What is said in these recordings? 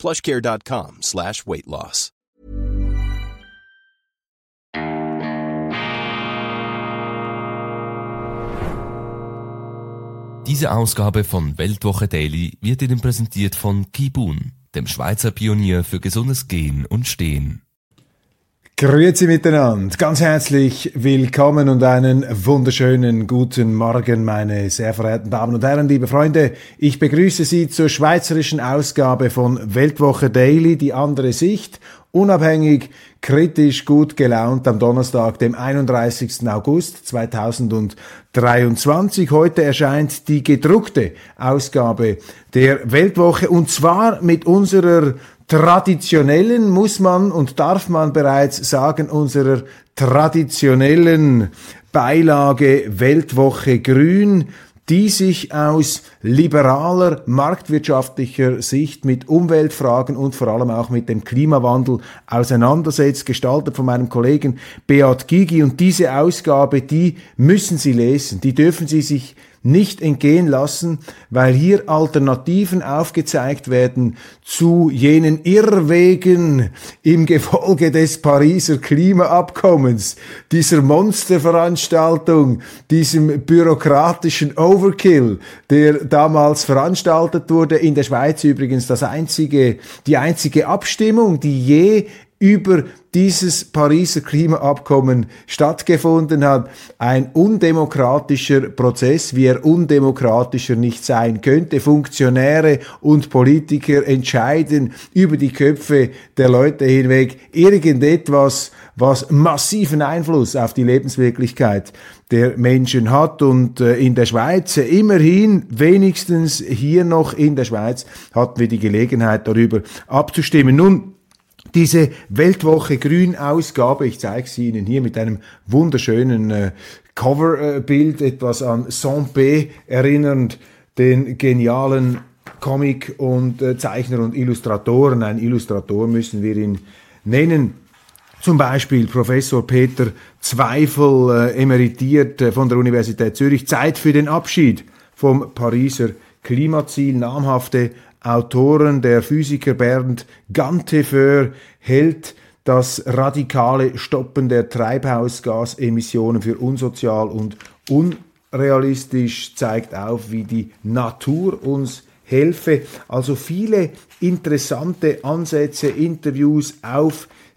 plushcare.com slash weight loss. Diese Ausgabe von Weltwoche Daily wird Ihnen präsentiert von Kibun, dem Schweizer Pionier für gesundes Gehen und Stehen. Grüezi miteinander, ganz herzlich willkommen und einen wunderschönen guten Morgen, meine sehr verehrten Damen und Herren, liebe Freunde. Ich begrüße Sie zur schweizerischen Ausgabe von Weltwoche Daily, die andere Sicht, unabhängig, kritisch, gut gelaunt am Donnerstag, dem 31. August 2023. Heute erscheint die gedruckte Ausgabe der Weltwoche und zwar mit unserer traditionellen, muss man und darf man bereits sagen, unserer traditionellen Beilage Weltwoche Grün, die sich aus liberaler, marktwirtschaftlicher Sicht mit Umweltfragen und vor allem auch mit dem Klimawandel auseinandersetzt, gestaltet von meinem Kollegen Beat Gigi. Und diese Ausgabe, die müssen Sie lesen, die dürfen Sie sich nicht entgehen lassen, weil hier Alternativen aufgezeigt werden zu jenen Irrwegen im Gefolge des Pariser Klimaabkommens, dieser Monsterveranstaltung, diesem bürokratischen Overkill, der damals veranstaltet wurde, in der Schweiz übrigens das einzige, die einzige Abstimmung, die je über dieses Pariser Klimaabkommen stattgefunden hat. Ein undemokratischer Prozess, wie er undemokratischer nicht sein könnte. Funktionäre und Politiker entscheiden über die Köpfe der Leute hinweg irgendetwas, was massiven Einfluss auf die Lebenswirklichkeit der Menschen hat. Und äh, in der Schweiz, immerhin, wenigstens hier noch in der Schweiz, hatten wir die Gelegenheit darüber abzustimmen. Nun, diese Weltwoche Grün Ausgabe, ich zeige sie Ihnen hier mit einem wunderschönen äh, Coverbild, etwas an Saint-Pé erinnernd, den genialen Comic und äh, Zeichner und Illustratoren. Ein Illustrator müssen wir ihn nennen. Zum Beispiel Professor Peter Zweifel, äh, emeritiert äh, von der Universität Zürich. Zeit für den Abschied vom Pariser Klimaziel. Namhafte Autoren, der Physiker Bernd Gantefeur hält das radikale Stoppen der Treibhausgasemissionen für unsozial und unrealistisch, zeigt auf, wie die Natur uns helfe. Also viele interessante Ansätze, Interviews,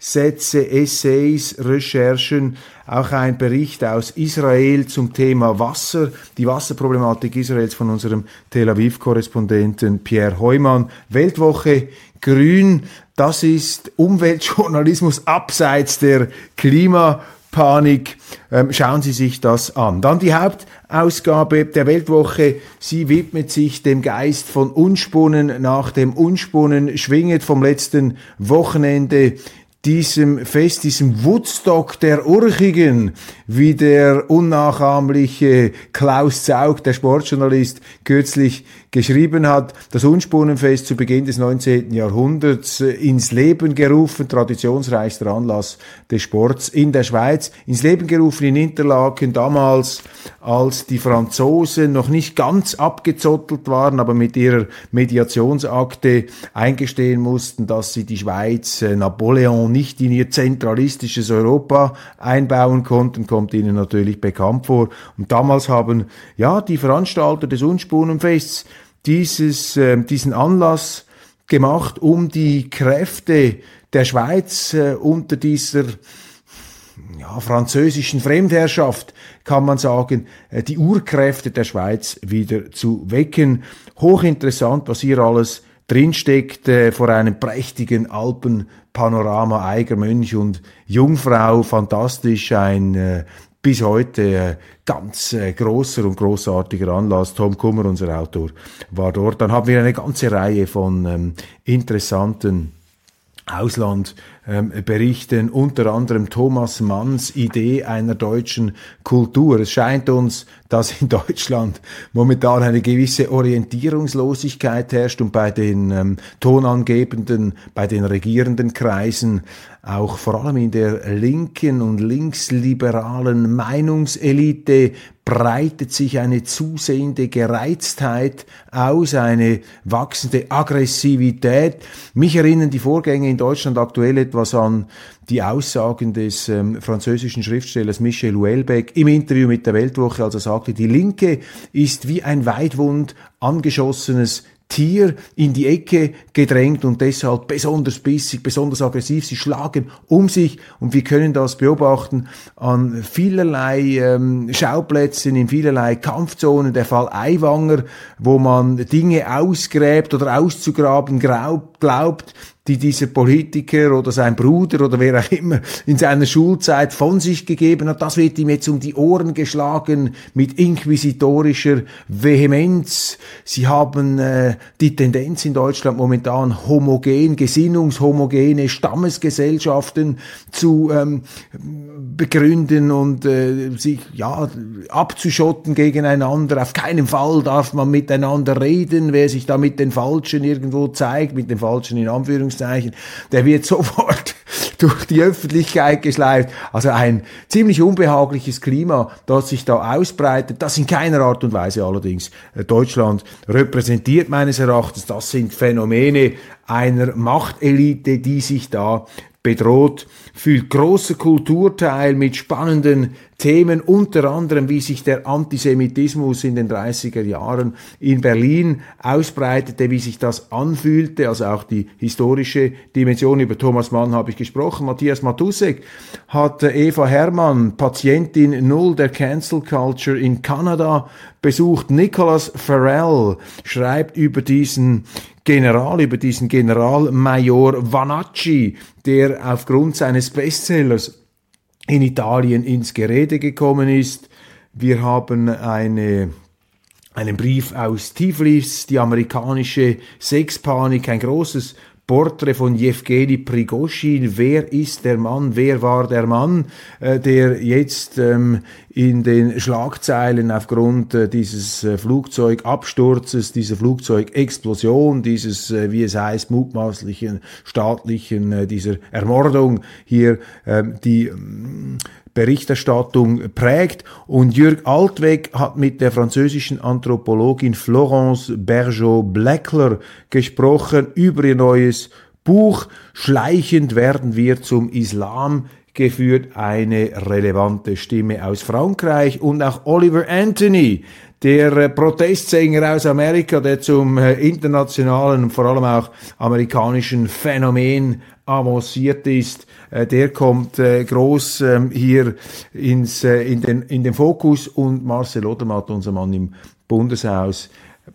Aufsätze, Essays, Recherchen, auch ein Bericht aus Israel zum Thema Wasser, die Wasserproblematik Israels von unserem Tel Aviv-Korrespondenten Pierre Heumann. Weltwoche Grün, das ist Umweltjournalismus abseits der Klimapanik. Ähm, schauen Sie sich das an. Dann die Hauptausgabe der Weltwoche. Sie widmet sich dem Geist von Unspunnen nach dem Unspunnen, schwinget vom letzten Wochenende diesem Fest, diesem Woodstock der Urchigen, wie der unnachahmliche Klaus Zaug, der Sportjournalist, kürzlich geschrieben hat, das Unspunnenfest zu Beginn des 19. Jahrhunderts äh, ins Leben gerufen, traditionsreichster Anlass des Sports in der Schweiz, ins Leben gerufen in Interlaken, damals als die Franzosen noch nicht ganz abgezottelt waren, aber mit ihrer Mediationsakte eingestehen mussten, dass sie die Schweiz, äh, Napoleon nicht in ihr zentralistisches Europa einbauen konnten, kommt ihnen natürlich bekannt vor. Und damals haben ja die Veranstalter des Unspunnenfests dieses, äh, diesen Anlass gemacht, um die Kräfte der Schweiz äh, unter dieser ja, französischen Fremdherrschaft, kann man sagen, äh, die Urkräfte der Schweiz wieder zu wecken. Hochinteressant, was hier alles drinsteckt, äh, vor einem prächtigen Alpenpanorama, Eiger, Mönch und Jungfrau, fantastisch, ein äh, bis heute äh, ganz äh, großer und großartiger Anlass. Tom Kummer, unser Autor, war dort. Dann haben wir eine ganze Reihe von ähm, interessanten Ausland ähm, berichten, unter anderem Thomas Manns Idee einer deutschen Kultur. Es scheint uns, dass in Deutschland momentan eine gewisse Orientierungslosigkeit herrscht und bei den ähm, Tonangebenden, bei den regierenden Kreisen auch vor allem in der linken und linksliberalen Meinungselite breitet sich eine zusehende Gereiztheit aus, eine wachsende Aggressivität. Mich erinnern die Vorgänge in Deutschland aktuell etwas an die Aussagen des ähm, französischen Schriftstellers Michel Houellebecq im Interview mit der Weltwoche, als er sagte, die Linke ist wie ein weitwund angeschossenes Tier in die Ecke gedrängt und deshalb besonders bissig, besonders aggressiv. Sie schlagen um sich und wir können das beobachten an vielerlei ähm, Schauplätzen, in vielerlei Kampfzonen. Der Fall Eiwanger, wo man Dinge ausgräbt oder auszugraben glaubt, die dieser Politiker oder sein Bruder oder wer auch immer in seiner Schulzeit von sich gegeben hat, das wird ihm jetzt um die Ohren geschlagen mit inquisitorischer Vehemenz. Sie haben äh, die Tendenz in Deutschland momentan homogen, gesinnungshomogene Stammesgesellschaften zu ähm, begründen und äh, sich ja abzuschotten gegeneinander. Auf keinen Fall darf man miteinander reden, wer sich da mit den Falschen irgendwo zeigt, mit den Falschen in Anführungszeichen Anführungszeichen, der wird sofort durch die Öffentlichkeit geschleift. Also ein ziemlich unbehagliches Klima, das sich da ausbreitet, das in keiner Art und Weise allerdings äh, Deutschland repräsentiert meines Erachtens. Das sind Phänomene einer Machtelite, die sich da bedroht fühlt. Großer Kulturteil mit spannenden Themen, unter anderem wie sich der Antisemitismus in den 30er Jahren in Berlin ausbreitete, wie sich das anfühlte, also auch die historische Dimension. Über Thomas Mann habe ich gesprochen. Matthias Matusek hat Eva Hermann, Patientin Null der Cancel Culture in Kanada, besucht. Nicholas Farrell schreibt über diesen General, über diesen Generalmajor Vanacci, der aufgrund seines Bestsellers in Italien ins Gerede gekommen ist. Wir haben eine einen Brief aus Tiflis, die amerikanische Sexpanik, ein großes Porträt von Jewgeni Prigoschin. Wer ist der Mann? Wer war der Mann, äh, der jetzt ähm, in den Schlagzeilen aufgrund äh, dieses äh, Flugzeugabsturzes, dieser Flugzeugexplosion, dieses, wie es heißt, mutmaßlichen staatlichen, äh, dieser Ermordung hier ähm, die Berichterstattung prägt. Und Jürg Altweg hat mit der französischen Anthropologin Florence Bergeau-Bleckler gesprochen über ihr neues Buch. Schleichend werden wir zum Islam geführt, eine relevante Stimme aus Frankreich und auch Oliver Anthony, der äh, Protestsänger aus Amerika, der zum äh, internationalen und vor allem auch amerikanischen Phänomen avanciert ist, äh, der kommt äh, groß ähm, hier ins, äh, in, den, in den Fokus und Marcel Odermatt, unser Mann im Bundeshaus,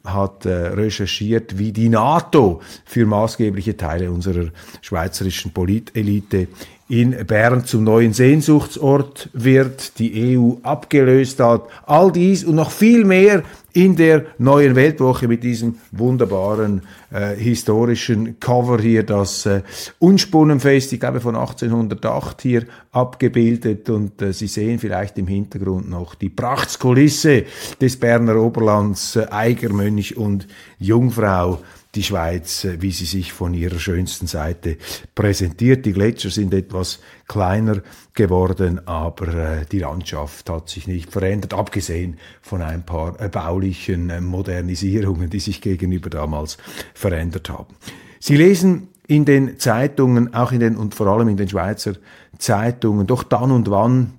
hat äh, recherchiert, wie die NATO für maßgebliche Teile unserer schweizerischen Politelite in Bern zum neuen Sehnsuchtsort wird, die EU abgelöst hat. All dies und noch viel mehr in der neuen Weltwoche mit diesem wunderbaren äh, historischen Cover hier, das äh, Unspunnenfest, ich glaube von 1808 hier abgebildet und äh, Sie sehen vielleicht im Hintergrund noch die Prachtskulisse des Berner Oberlands, äh, Eigermönch und Jungfrau die Schweiz, äh, wie sie sich von ihrer schönsten Seite präsentiert. Die Gletscher sind etwas kleiner geworden, aber äh, die Landschaft hat sich nicht verändert, abgesehen von ein paar äh, baulichen Modernisierungen, die sich gegenüber damals verändert haben. Sie lesen in den Zeitungen, auch in den und vor allem in den Schweizer Zeitungen, doch dann und wann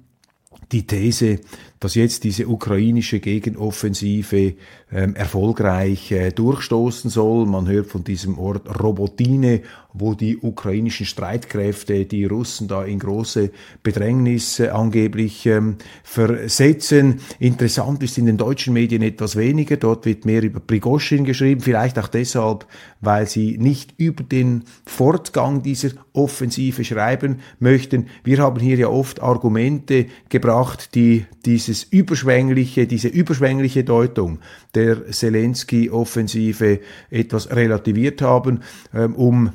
die These, dass jetzt diese ukrainische Gegenoffensive ähm, erfolgreich äh, durchstoßen soll. Man hört von diesem Ort Robotine, wo die ukrainischen Streitkräfte die Russen da in große Bedrängnis äh, angeblich ähm, versetzen. Interessant ist in den deutschen Medien etwas weniger. Dort wird mehr über Prigoschin geschrieben, vielleicht auch deshalb, weil sie nicht über den Fortgang dieser Offensive schreiben möchten. Wir haben hier ja oft Argumente gebracht, die dieses überschwängliche, diese überschwängliche Deutung der Zelensky-Offensive etwas relativiert haben, ähm, um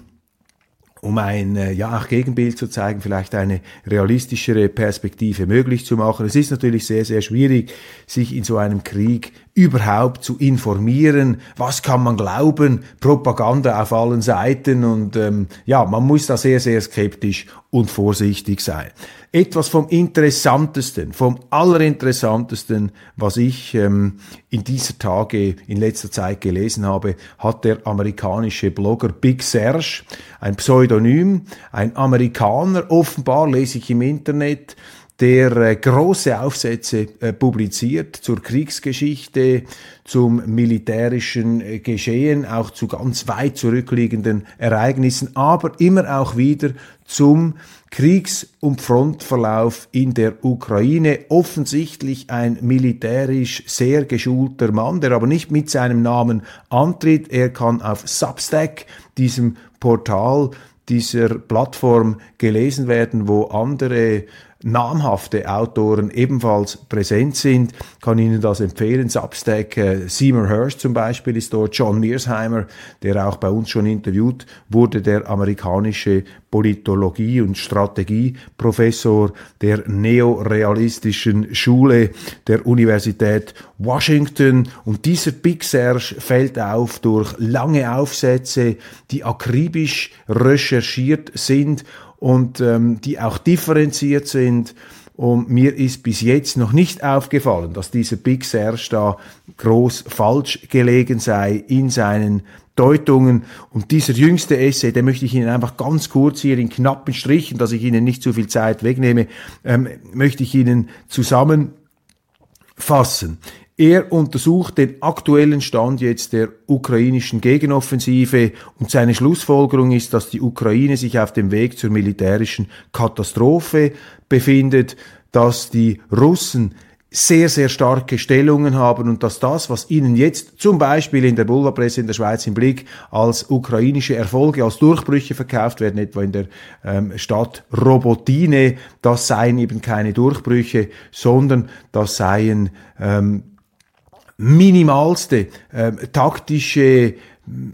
um ein äh, ja Gegenbild zu zeigen, vielleicht eine realistischere Perspektive möglich zu machen. Es ist natürlich sehr, sehr schwierig, sich in so einem Krieg überhaupt zu informieren, was kann man glauben, Propaganda auf allen Seiten und ähm, ja, man muss da sehr, sehr skeptisch und vorsichtig sein. Etwas vom Interessantesten, vom Allerinteressantesten, was ich ähm, in dieser Tage, in letzter Zeit gelesen habe, hat der amerikanische Blogger Big Serge, ein Pseudonym, ein Amerikaner, offenbar lese ich im Internet, der äh, große Aufsätze äh, publiziert zur Kriegsgeschichte, zum militärischen äh, Geschehen, auch zu ganz weit zurückliegenden Ereignissen, aber immer auch wieder zum Kriegs- und Frontverlauf in der Ukraine. Offensichtlich ein militärisch sehr geschulter Mann, der aber nicht mit seinem Namen antritt. Er kann auf Substack, diesem Portal, dieser Plattform gelesen werden, wo andere namhafte Autoren ebenfalls präsent sind. kann Ihnen das empfehlen. Substack, äh, Seymour Hirsch zum Beispiel ist dort, John Mearsheimer, der auch bei uns schon interviewt wurde, der amerikanische Politologie- und Strategieprofessor der neorealistischen Schule der Universität Washington. Und dieser Big Serge fällt auf durch lange Aufsätze, die akribisch recherchiert sind und ähm, die auch differenziert sind. Und mir ist bis jetzt noch nicht aufgefallen, dass dieser Big Serge da groß falsch gelegen sei in seinen Deutungen. Und dieser jüngste Essay, den möchte ich Ihnen einfach ganz kurz hier in knappen Strichen, dass ich Ihnen nicht zu viel Zeit wegnehme, ähm, möchte ich Ihnen zusammenfassen. Er untersucht den aktuellen Stand jetzt der ukrainischen Gegenoffensive und seine Schlussfolgerung ist, dass die Ukraine sich auf dem Weg zur militärischen Katastrophe befindet, dass die Russen sehr, sehr starke Stellungen haben und dass das, was ihnen jetzt zum Beispiel in der Boulevardpresse in der Schweiz im Blick als ukrainische Erfolge, als Durchbrüche verkauft werden, etwa in der ähm, Stadt Robotine, das seien eben keine Durchbrüche, sondern das seien ähm, minimalste äh, taktische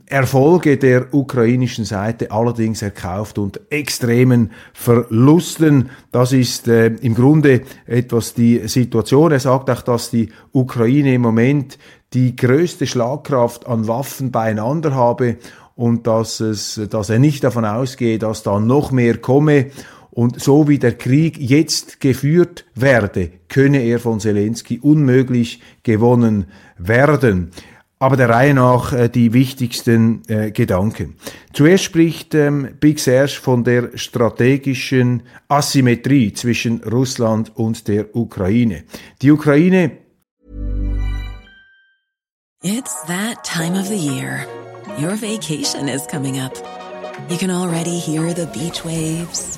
Erfolge der ukrainischen Seite allerdings erkauft und extremen Verlusten. Das ist äh, im Grunde etwas die Situation. Er sagt auch, dass die Ukraine im Moment die größte Schlagkraft an Waffen beieinander habe und dass, es, dass er nicht davon ausgeht, dass da noch mehr komme. Und so wie der Krieg jetzt geführt werde, könne er von Zelensky unmöglich gewonnen werden. Aber der Reihe nach äh, die wichtigsten äh, Gedanken. Zuerst spricht ähm, Big Serge von der strategischen Asymmetrie zwischen Russland und der Ukraine. Die Ukraine. It's that time of the year. Your vacation is coming up. You can already hear the beach waves,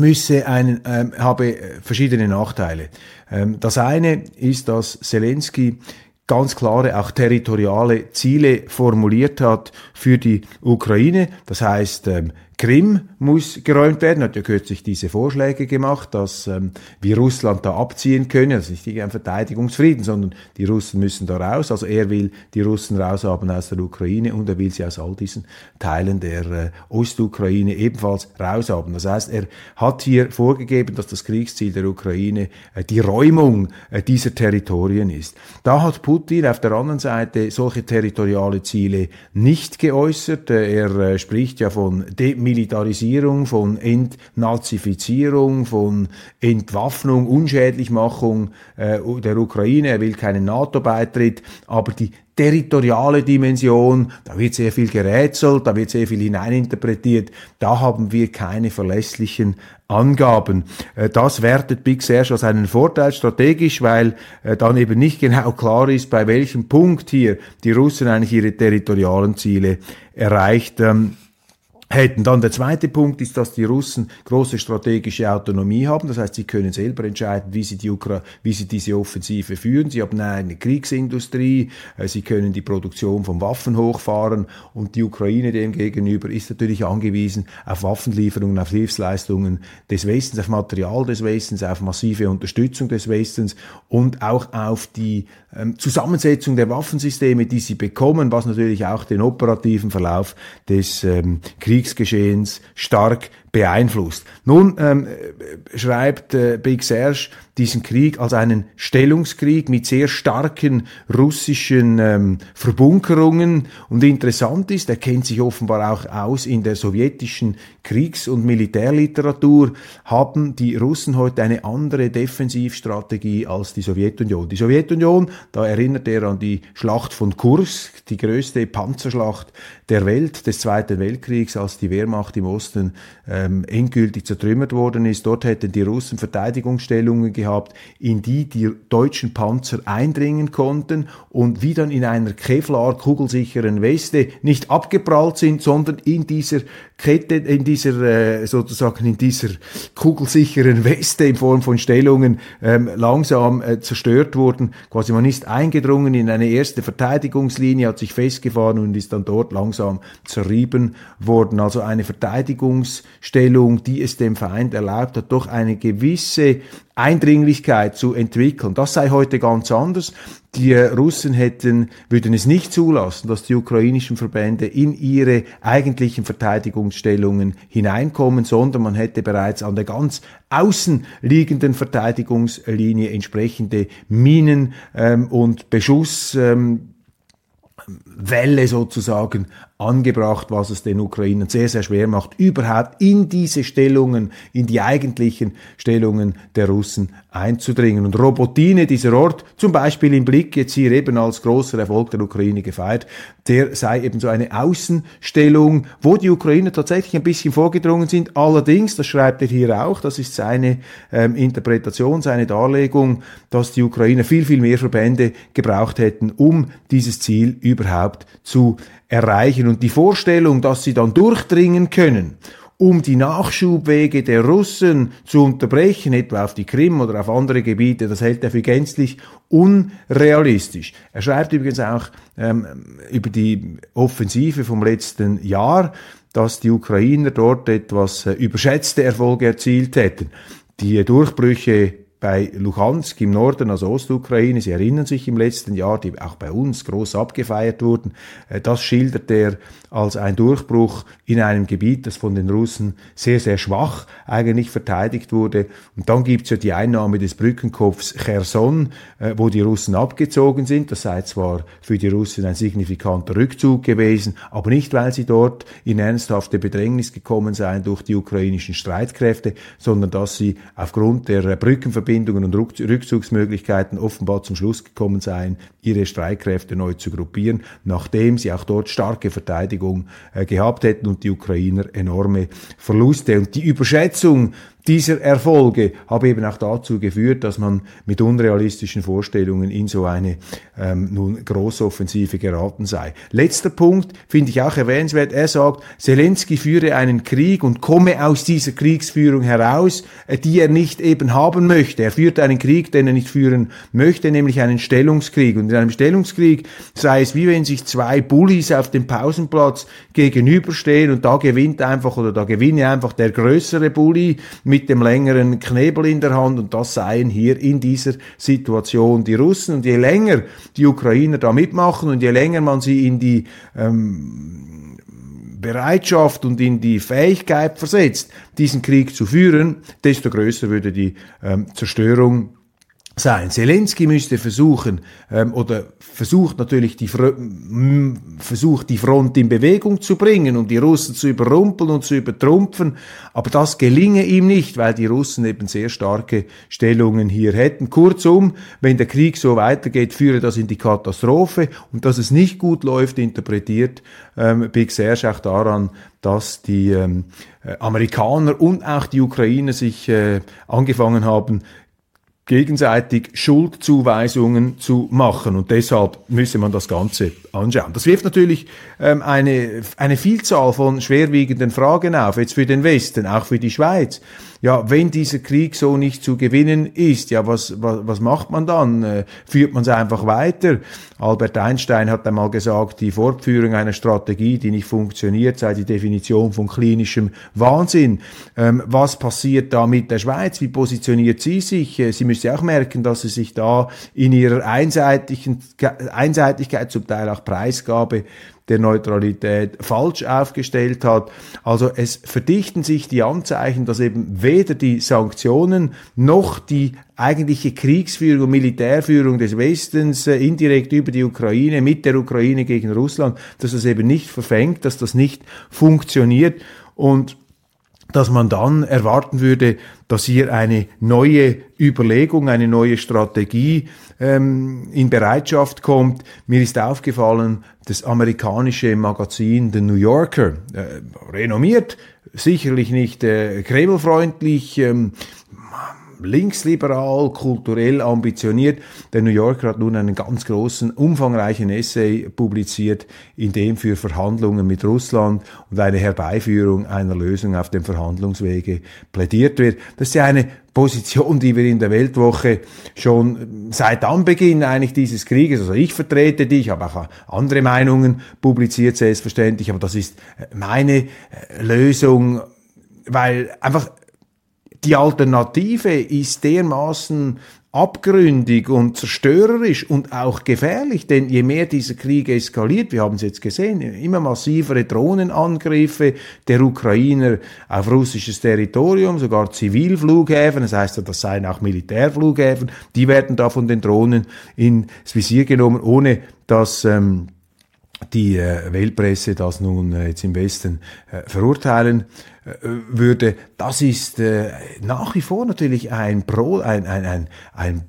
müsse einen, ähm, habe verschiedene Nachteile. Ähm, das eine ist, dass Zelensky ganz klare, auch territoriale Ziele formuliert hat für die Ukraine. Das heißt, ähm, Krim muss geräumt werden, hat ja kürzlich diese Vorschläge gemacht, dass ähm, wir Russland da abziehen können. Das ist nicht ein Verteidigungsfrieden, sondern die Russen müssen da raus. Also er will die Russen raushaben aus der Ukraine und er will sie aus all diesen Teilen der äh, Ostukraine ebenfalls raushaben. Das heißt, er hat hier vorgegeben, dass das Kriegsziel der Ukraine äh, die Räumung äh, dieser Territorien ist. Da hat Putin auf der anderen Seite solche territoriale Ziele nicht geäußert. Äh, er äh, spricht ja von Demilitarisierung Entmilitarisierung, von Entnazifizierung, von Entwaffnung, Unschädlichmachung äh, der Ukraine. Er will keinen NATO-Beitritt, aber die territoriale Dimension, da wird sehr viel gerätselt, da wird sehr viel hineininterpretiert, da haben wir keine verlässlichen Angaben. Äh, das wertet Big Serge als einen Vorteil strategisch, weil äh, dann eben nicht genau klar ist, bei welchem Punkt hier die Russen eigentlich ihre territorialen Ziele erreicht ähm, hätten. Dann der zweite Punkt ist, dass die Russen große strategische Autonomie haben. Das heißt, sie können selber entscheiden, wie sie, die Ukra wie sie diese Offensive führen. Sie haben eine Kriegsindustrie, äh, sie können die Produktion von Waffen hochfahren und die Ukraine demgegenüber ist natürlich angewiesen auf Waffenlieferungen, auf Hilfsleistungen des Westens, auf Material des Westens, auf massive Unterstützung des Westens und auch auf die ähm, Zusammensetzung der Waffensysteme, die sie bekommen, was natürlich auch den operativen Verlauf des ähm, Kriegsgeschehens stark beeinflusst. Nun ähm, schreibt äh, Big Serge diesen Krieg als einen Stellungskrieg mit sehr starken russischen ähm, Verbunkerungen. Und interessant ist, er kennt sich offenbar auch aus in der sowjetischen Kriegs- und Militärliteratur, haben die Russen heute eine andere Defensivstrategie als die Sowjetunion. Die Sowjetunion, da erinnert er an die Schlacht von Kursk, die größte Panzerschlacht der Welt des Zweiten Weltkriegs, als die Wehrmacht im Osten ähm, endgültig zertrümmert worden ist. Dort hätten die Russen Verteidigungsstellungen gehabt, in die die deutschen Panzer eindringen konnten und wie dann in einer Kevlar kugelsicheren Weste nicht abgeprallt sind, sondern in dieser Kette, in dieser äh, sozusagen in dieser kugelsicheren Weste in Form von Stellungen ähm, langsam äh, zerstört wurden. Quasi man ist eingedrungen in eine erste Verteidigungslinie, hat sich festgefahren und ist dann dort langsam zerrieben worden. Also eine Verteidigungsstellung, die es dem Feind erlaubt hat, doch eine gewisse Eindringlichkeit zu entwickeln. Das sei heute ganz anders. Die Russen hätten, würden es nicht zulassen, dass die ukrainischen Verbände in ihre eigentlichen Verteidigungsstellungen hineinkommen, sondern man hätte bereits an der ganz außen liegenden Verteidigungslinie entsprechende Minen ähm, und Beschuss ähm, Welle sozusagen angebracht, was es den Ukrainern sehr, sehr schwer macht, überhaupt in diese Stellungen, in die eigentlichen Stellungen der Russen einzudringen. Und Robotine, dieser Ort, zum Beispiel im Blick, jetzt hier eben als großer Erfolg der Ukraine gefeiert, der sei eben so eine Außenstellung, wo die Ukrainer tatsächlich ein bisschen vorgedrungen sind. Allerdings, das schreibt er hier auch, das ist seine ähm, Interpretation, seine Darlegung, dass die Ukrainer viel, viel mehr Verbände gebraucht hätten, um dieses Ziel überhaupt zu erreichen. Und die Vorstellung, dass sie dann durchdringen können, um die Nachschubwege der Russen zu unterbrechen, etwa auf die Krim oder auf andere Gebiete, das hält er für gänzlich unrealistisch. Er schreibt übrigens auch ähm, über die Offensive vom letzten Jahr, dass die Ukrainer dort etwas äh, überschätzte Erfolge erzielt hätten. Die Durchbrüche bei Luhansk im Norden, also Ostukraine. Sie erinnern sich im letzten Jahr, die auch bei uns groß abgefeiert wurden. Äh, das schildert er als ein Durchbruch in einem Gebiet, das von den Russen sehr, sehr schwach eigentlich verteidigt wurde. Und dann gibt's ja die Einnahme des Brückenkopfs Cherson, äh, wo die Russen abgezogen sind. Das sei zwar für die Russen ein signifikanter Rückzug gewesen, aber nicht, weil sie dort in ernsthafte Bedrängnis gekommen seien durch die ukrainischen Streitkräfte, sondern dass sie aufgrund der Brückenverbindung Verbindungen und Rückzugsmöglichkeiten offenbar zum Schluss gekommen seien, ihre Streitkräfte neu zu gruppieren, nachdem sie auch dort starke Verteidigung äh, gehabt hätten und die Ukrainer enorme Verluste. Und die Überschätzung dieser Erfolge habe eben auch dazu geführt, dass man mit unrealistischen Vorstellungen in so eine ähm, nun große Offensive geraten sei. Letzter Punkt finde ich auch erwähnenswert. Er sagt, Zelensky führe einen Krieg und komme aus dieser Kriegsführung heraus, äh, die er nicht eben haben möchte. Er führt einen Krieg, den er nicht führen möchte, nämlich einen Stellungskrieg. Und in einem Stellungskrieg sei es wie wenn sich zwei Bullies auf dem Pausenplatz gegenüberstehen und da gewinnt einfach oder da gewinne einfach der größere Bully mit dem längeren Knebel in der Hand und das seien hier in dieser Situation die Russen. Und je länger die Ukrainer da mitmachen und je länger man sie in die ähm, Bereitschaft und in die Fähigkeit versetzt, diesen Krieg zu führen, desto größer würde die ähm, Zerstörung sein. Zelensky müsste versuchen ähm, oder versucht natürlich die versucht die Front in Bewegung zu bringen und die Russen zu überrumpeln und zu übertrumpfen, aber das gelinge ihm nicht, weil die Russen eben sehr starke Stellungen hier hätten. Kurzum, wenn der Krieg so weitergeht, führe das in die Katastrophe und dass es nicht gut läuft, interpretiert ähm, Big Serge auch daran, dass die ähm, äh, Amerikaner und auch die Ukrainer sich äh, angefangen haben, gegenseitig Schuldzuweisungen zu machen. Und deshalb müsse man das Ganze anschauen. Das wirft natürlich ähm, eine, eine Vielzahl von schwerwiegenden Fragen auf, jetzt für den Westen, auch für die Schweiz ja, wenn dieser Krieg so nicht zu gewinnen ist, ja, was, was, was macht man dann? Äh, führt man es einfach weiter? Albert Einstein hat einmal gesagt, die Fortführung einer Strategie, die nicht funktioniert, sei die Definition von klinischem Wahnsinn. Ähm, was passiert da mit der Schweiz? Wie positioniert sie sich? Äh, sie müsste auch merken, dass sie sich da in ihrer einseitigen, Einseitigkeit, zum Teil auch Preisgabe, der Neutralität falsch aufgestellt hat. Also es verdichten sich die Anzeichen, dass eben weder die Sanktionen noch die eigentliche Kriegsführung Militärführung des Westens äh, indirekt über die Ukraine, mit der Ukraine gegen Russland, dass das eben nicht verfängt, dass das nicht funktioniert und dass man dann erwarten würde, dass hier eine neue Überlegung, eine neue Strategie ähm, in Bereitschaft kommt. Mir ist aufgefallen, das amerikanische Magazin The New Yorker, äh, renommiert, sicherlich nicht äh, kremlfreundlich, ähm, linksliberal, kulturell ambitioniert. Der New Yorker hat nun einen ganz großen, umfangreichen Essay publiziert, in dem für Verhandlungen mit Russland und eine Herbeiführung einer Lösung auf dem Verhandlungswege plädiert wird. Das ist ja eine Position, die wir in der Weltwoche schon seit Anbeginn eigentlich dieses Krieges, also ich vertrete die, ich habe auch andere Meinungen publiziert, selbstverständlich, aber das ist meine äh, Lösung, weil einfach die Alternative ist dermaßen abgründig und zerstörerisch und auch gefährlich, denn je mehr dieser Krieg eskaliert, wir haben es jetzt gesehen, immer massivere Drohnenangriffe der Ukrainer auf russisches Territorium, sogar Zivilflughäfen, das heißt, das seien auch Militärflughäfen, die werden da von den Drohnen ins Visier genommen, ohne dass ähm, die äh, Weltpresse das nun äh, jetzt im Westen äh, verurteilen würde, das ist nach wie vor natürlich ein, Pro, ein, ein, ein, ein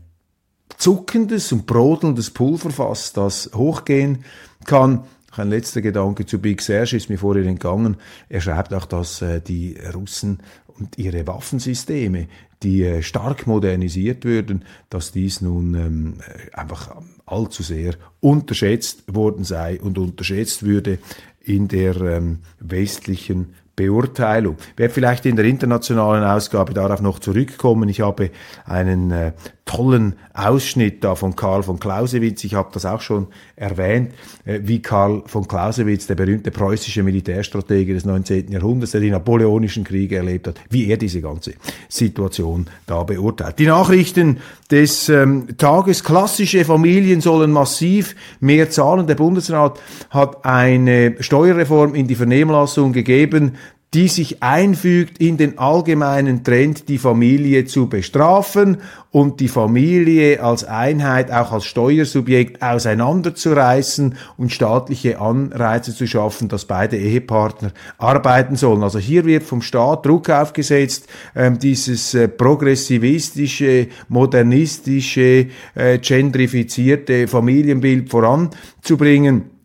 zuckendes und brodelndes Pulverfass, das hochgehen kann. Ein letzter Gedanke zu Big Serge ist mir vorher entgangen. Er schreibt auch, dass die Russen und ihre Waffensysteme, die äh, stark modernisiert würden, dass dies nun ähm, einfach allzu sehr unterschätzt worden sei und unterschätzt würde in der ähm, westlichen Beurteilung. Ich werde vielleicht in der internationalen Ausgabe darauf noch zurückkommen. Ich habe einen äh, tollen Ausschnitt da von Karl von Clausewitz. Ich habe das auch schon erwähnt, äh, wie Karl von Clausewitz, der berühmte preußische Militärstratege des 19. Jahrhunderts, der die napoleonischen Kriege erlebt hat, wie er diese ganze Situation da beurteilt. Die Nachrichten des ähm, Tages, klassische Familien sollen massiv mehr zahlen. Der Bundesrat hat eine Steuerreform in die Vernehmlassung gegeben, die sich einfügt in den allgemeinen Trend, die Familie zu bestrafen und die Familie als Einheit, auch als Steuersubjekt auseinanderzureißen und staatliche Anreize zu schaffen, dass beide Ehepartner arbeiten sollen. Also hier wird vom Staat Druck aufgesetzt, ähm, dieses äh, progressivistische, modernistische, äh, gendrifizierte Familienbild voranzubringen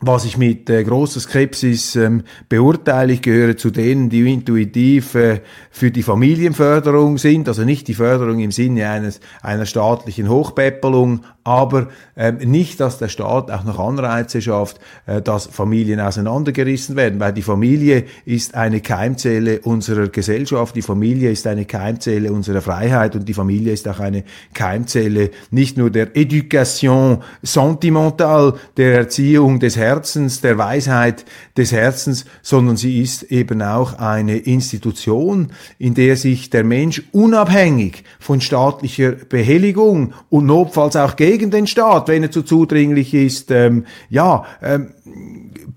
was ich mit äh, großer Skepsis ähm, beurteile. Ich gehöre zu denen, die intuitiv äh, für die Familienförderung sind, also nicht die Förderung im Sinne eines einer staatlichen Hochpäppelung, aber ähm, nicht, dass der Staat auch noch Anreize schafft, äh, dass Familien auseinandergerissen werden, weil die Familie ist eine Keimzelle unserer Gesellschaft, die Familie ist eine Keimzelle unserer Freiheit und die Familie ist auch eine Keimzelle nicht nur der Education sentimentale, der Erziehung des Herzens, der Weisheit des Herzens, sondern sie ist eben auch eine Institution, in der sich der Mensch unabhängig von staatlicher Behelligung und notfalls auch gegen gegen den Staat, wenn er zu zudringlich ist, ähm, ja, ähm,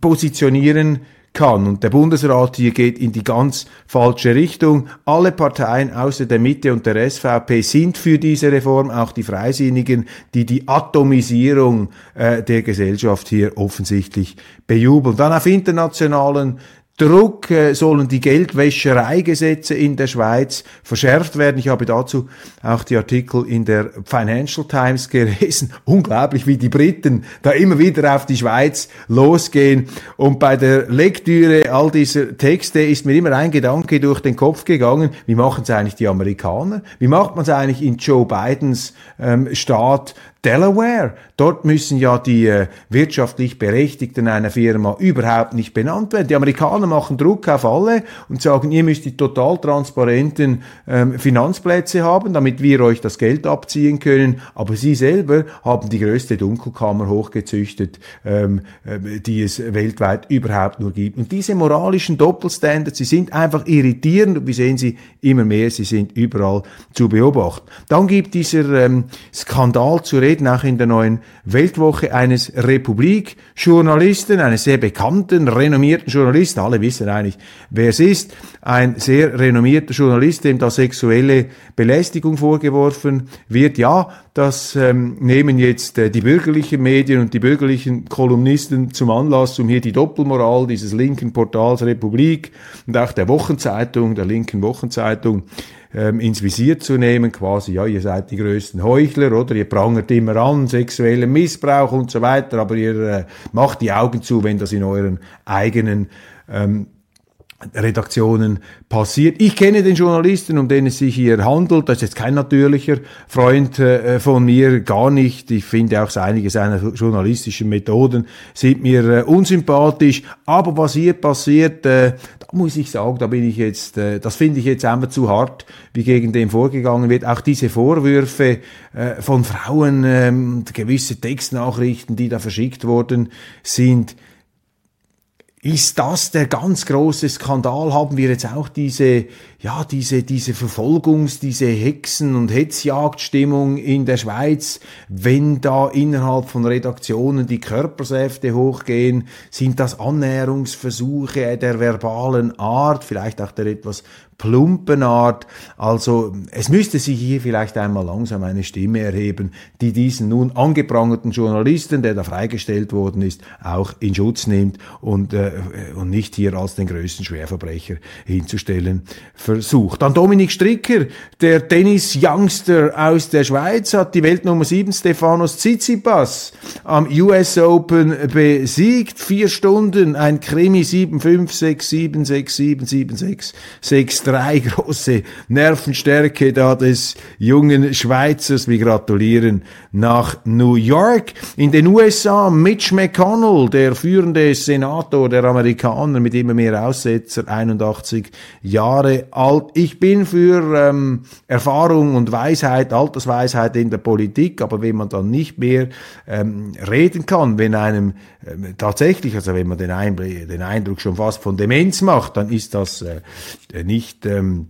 positionieren kann. Und der Bundesrat hier geht in die ganz falsche Richtung. Alle Parteien außer der Mitte und der SVP sind für diese Reform, auch die Freisinnigen, die die Atomisierung äh, der Gesellschaft hier offensichtlich bejubeln. Dann auf internationalen Druck äh, sollen die Geldwäschereigesetze in der Schweiz verschärft werden. Ich habe dazu auch die Artikel in der Financial Times gelesen. Unglaublich, wie die Briten da immer wieder auf die Schweiz losgehen. Und bei der Lektüre all dieser Texte ist mir immer ein Gedanke durch den Kopf gegangen, wie machen es eigentlich die Amerikaner? Wie macht man es eigentlich in Joe Bidens ähm, Staat? Delaware. Dort müssen ja die äh, wirtschaftlich Berechtigten einer Firma überhaupt nicht benannt werden. Die Amerikaner machen Druck auf alle und sagen, ihr müsst die total transparenten ähm, Finanzplätze haben, damit wir euch das Geld abziehen können. Aber sie selber haben die größte Dunkelkammer hochgezüchtet, ähm, äh, die es weltweit überhaupt nur gibt. Und diese moralischen Doppelstandards, sie sind einfach irritierend und wir sehen sie immer mehr, sie sind überall zu beobachten. Dann gibt dieser ähm, Skandal zu reden, auch in der neuen Weltwoche eines Republik-Journalisten, eines sehr bekannten, renommierten Journalisten, alle wissen eigentlich, wer es ist, ein sehr renommierter Journalist, dem da sexuelle Belästigung vorgeworfen wird. Ja, das ähm, nehmen jetzt äh, die bürgerlichen Medien und die bürgerlichen Kolumnisten zum Anlass, um hier die Doppelmoral dieses linken Portals Republik und auch der Wochenzeitung, der linken Wochenzeitung, ähm, ins Visier zu nehmen, quasi, ja, ihr seid die größten Heuchler, oder? Ihr prangert immer an, sexuellen Missbrauch und so weiter, aber ihr äh, macht die Augen zu, wenn das in euren eigenen ähm, Redaktionen passiert. Ich kenne den Journalisten, um den es sich hier handelt. Das ist jetzt kein natürlicher Freund äh, von mir, gar nicht. Ich finde auch einige seiner journalistischen Methoden sind mir äh, unsympathisch. Aber was hier passiert, äh, da muss ich sagen, da bin ich jetzt, äh, das finde ich jetzt einfach zu hart, wie gegen den vorgegangen wird. Auch diese Vorwürfe äh, von Frauen, ähm, gewisse Textnachrichten, die da verschickt worden sind, ist das der ganz große Skandal? Haben wir jetzt auch diese, ja, diese, diese Verfolgungs-, diese Hexen- und Hetzjagdstimmung in der Schweiz, wenn da innerhalb von Redaktionen die Körpersäfte hochgehen? Sind das Annäherungsversuche der verbalen Art, vielleicht auch der etwas plumpen Art. Also es müsste sich hier vielleicht einmal langsam eine Stimme erheben, die diesen nun angeprangerten Journalisten, der da freigestellt worden ist, auch in Schutz nimmt und, äh, und nicht hier als den größten Schwerverbrecher hinzustellen versucht. Dann Dominik Stricker, der Tennis-Youngster aus der Schweiz, hat die Weltnummer 7 Stefanos Tsitsipas am US Open besiegt. Vier Stunden, ein Krimi 7-5, 6-7, 6-7, 7-6, 6 drei große Nervenstärke da des jungen Schweizers. Wir gratulieren nach New York. In den USA Mitch McConnell, der führende Senator der Amerikaner mit immer mehr Aussetzer, 81 Jahre alt. Ich bin für ähm, Erfahrung und Weisheit, Altersweisheit in der Politik, aber wenn man dann nicht mehr ähm, reden kann, wenn einem ähm, tatsächlich, also wenn man den, Einblick, den Eindruck schon fast von Demenz macht, dann ist das äh, nicht ähm,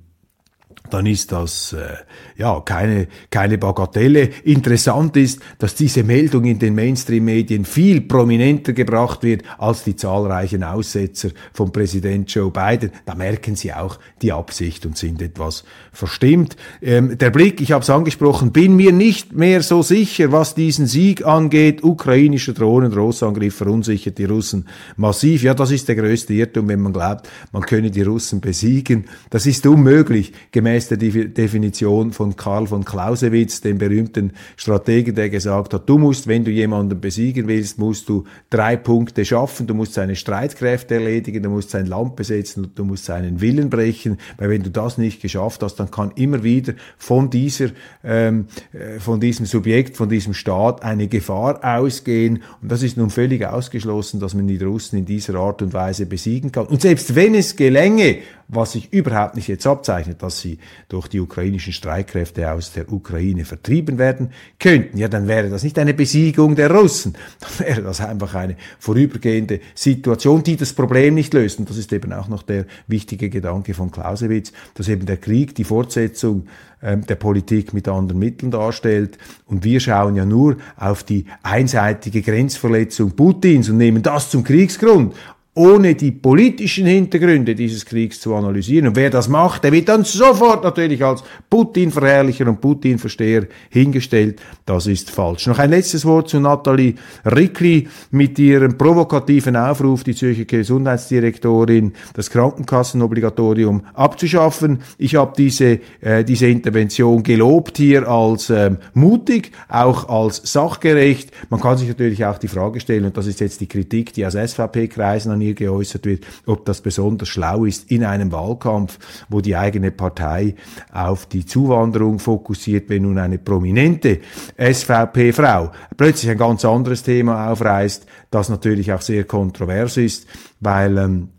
dann ist das äh, ja keine keine Bagatelle. Interessant ist, dass diese Meldung in den Mainstream-Medien viel prominenter gebracht wird als die zahlreichen Aussetzer von Präsident Joe Biden. Da merken Sie auch die Absicht und sind etwas verstimmt. Ähm, der Blick, ich habe es angesprochen, bin mir nicht mehr so sicher, was diesen Sieg angeht. Ukrainischer Drohnen-Großangriff verunsichert die Russen massiv. Ja, das ist der größte Irrtum, wenn man glaubt, man könne die Russen besiegen. Das ist unmöglich gemäß gemäß der Definition von Karl von Clausewitz, dem berühmten Strategen, der gesagt hat, du musst, wenn du jemanden besiegen willst, musst du drei Punkte schaffen, du musst seine Streitkräfte erledigen, du musst sein Land besetzen und du musst seinen Willen brechen, weil wenn du das nicht geschafft hast, dann kann immer wieder von dieser, ähm, äh, von diesem Subjekt, von diesem Staat eine Gefahr ausgehen. Und das ist nun völlig ausgeschlossen, dass man die Russen in dieser Art und Weise besiegen kann. Und selbst wenn es gelänge, was sich überhaupt nicht jetzt abzeichnet, dass sie durch die ukrainischen Streitkräfte aus der Ukraine vertrieben werden könnten, ja, dann wäre das nicht eine Besiegung der Russen, dann wäre das einfach eine vorübergehende Situation, die das Problem nicht löst. Und das ist eben auch noch der wichtige Gedanke von Clausewitz, dass eben der Krieg die Fortsetzung ähm, der Politik mit anderen Mitteln darstellt. Und wir schauen ja nur auf die einseitige Grenzverletzung Putins und nehmen das zum Kriegsgrund ohne die politischen Hintergründe dieses Kriegs zu analysieren. Und wer das macht, der wird dann sofort natürlich als Putin-Verherrlicher und Putin-Versteher hingestellt. Das ist falsch. Noch ein letztes Wort zu Nathalie Rickli mit ihrem provokativen Aufruf, die Zürcher Gesundheitsdirektorin das Krankenkassenobligatorium abzuschaffen. Ich habe diese, äh, diese Intervention gelobt hier als ähm, mutig, auch als sachgerecht. Man kann sich natürlich auch die Frage stellen, und das ist jetzt die Kritik, die aus SVP-Kreisen an ihr geäußert wird, ob das besonders schlau ist in einem Wahlkampf, wo die eigene Partei auf die Zuwanderung fokussiert, wenn nun eine prominente SVP-Frau plötzlich ein ganz anderes Thema aufreißt, das natürlich auch sehr kontrovers ist, weil ähm,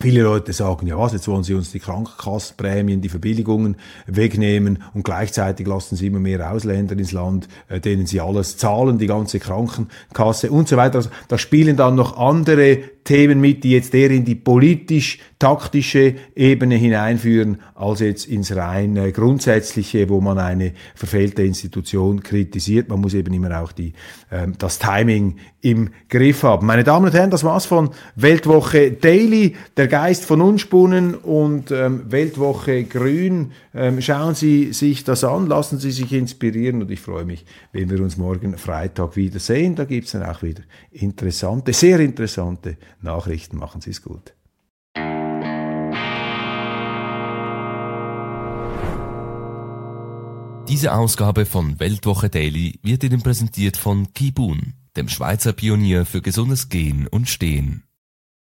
Viele Leute sagen, ja was, jetzt wollen sie uns die Krankenkassenprämien, die Verbilligungen wegnehmen und gleichzeitig lassen sie immer mehr Ausländer ins Land, äh, denen sie alles zahlen, die ganze Krankenkasse und so weiter. Also, da spielen dann noch andere Themen mit, die jetzt eher in die politisch-taktische Ebene hineinführen, als jetzt ins rein äh, grundsätzliche, wo man eine verfehlte Institution kritisiert. Man muss eben immer auch die, ähm, das Timing im Griff haben. Meine Damen und Herren, das war's von Weltwoche Daily, der Geist von Unspunnen und ähm, Weltwoche Grün. Ähm, schauen Sie sich das an, lassen Sie sich inspirieren und ich freue mich, wenn wir uns morgen Freitag wiedersehen. Da gibt's dann auch wieder interessante, sehr interessante Nachrichten. Machen Sie es gut. Diese Ausgabe von Weltwoche Daily wird Ihnen präsentiert von Kibun, dem Schweizer Pionier für gesundes Gehen und Stehen.